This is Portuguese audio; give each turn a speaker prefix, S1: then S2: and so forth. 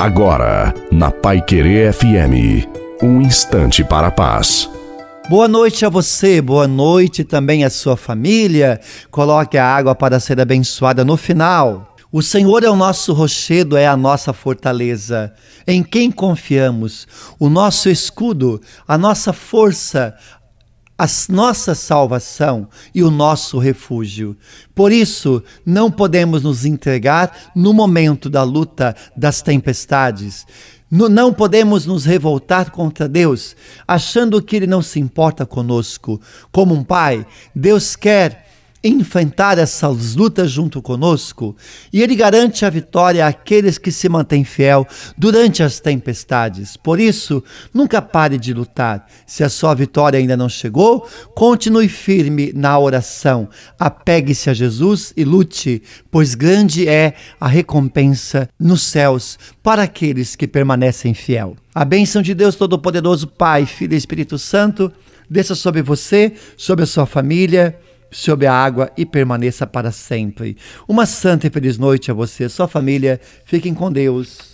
S1: Agora, na Pai Querer FM, um instante para a paz.
S2: Boa noite a você, boa noite também à sua família. Coloque a água para ser abençoada no final. O Senhor é o nosso rochedo, é a nossa fortaleza, em quem confiamos, o nosso escudo, a nossa força, a nossa salvação e o nosso refúgio. Por isso, não podemos nos entregar no momento da luta, das tempestades. Não podemos nos revoltar contra Deus, achando que Ele não se importa conosco. Como um pai, Deus quer enfrentar essas lutas junto conosco e ele garante a vitória àqueles que se mantêm fiel durante as tempestades. Por isso, nunca pare de lutar. Se a sua vitória ainda não chegou, continue firme na oração. Apegue-se a Jesus e lute, pois grande é a recompensa nos céus para aqueles que permanecem fiel. A bênção de Deus Todo-Poderoso, Pai, Filho e Espírito Santo, desça sobre você, sobre a sua família sobre a água e permaneça para sempre. Uma santa e feliz noite a você sua família. Fiquem com Deus.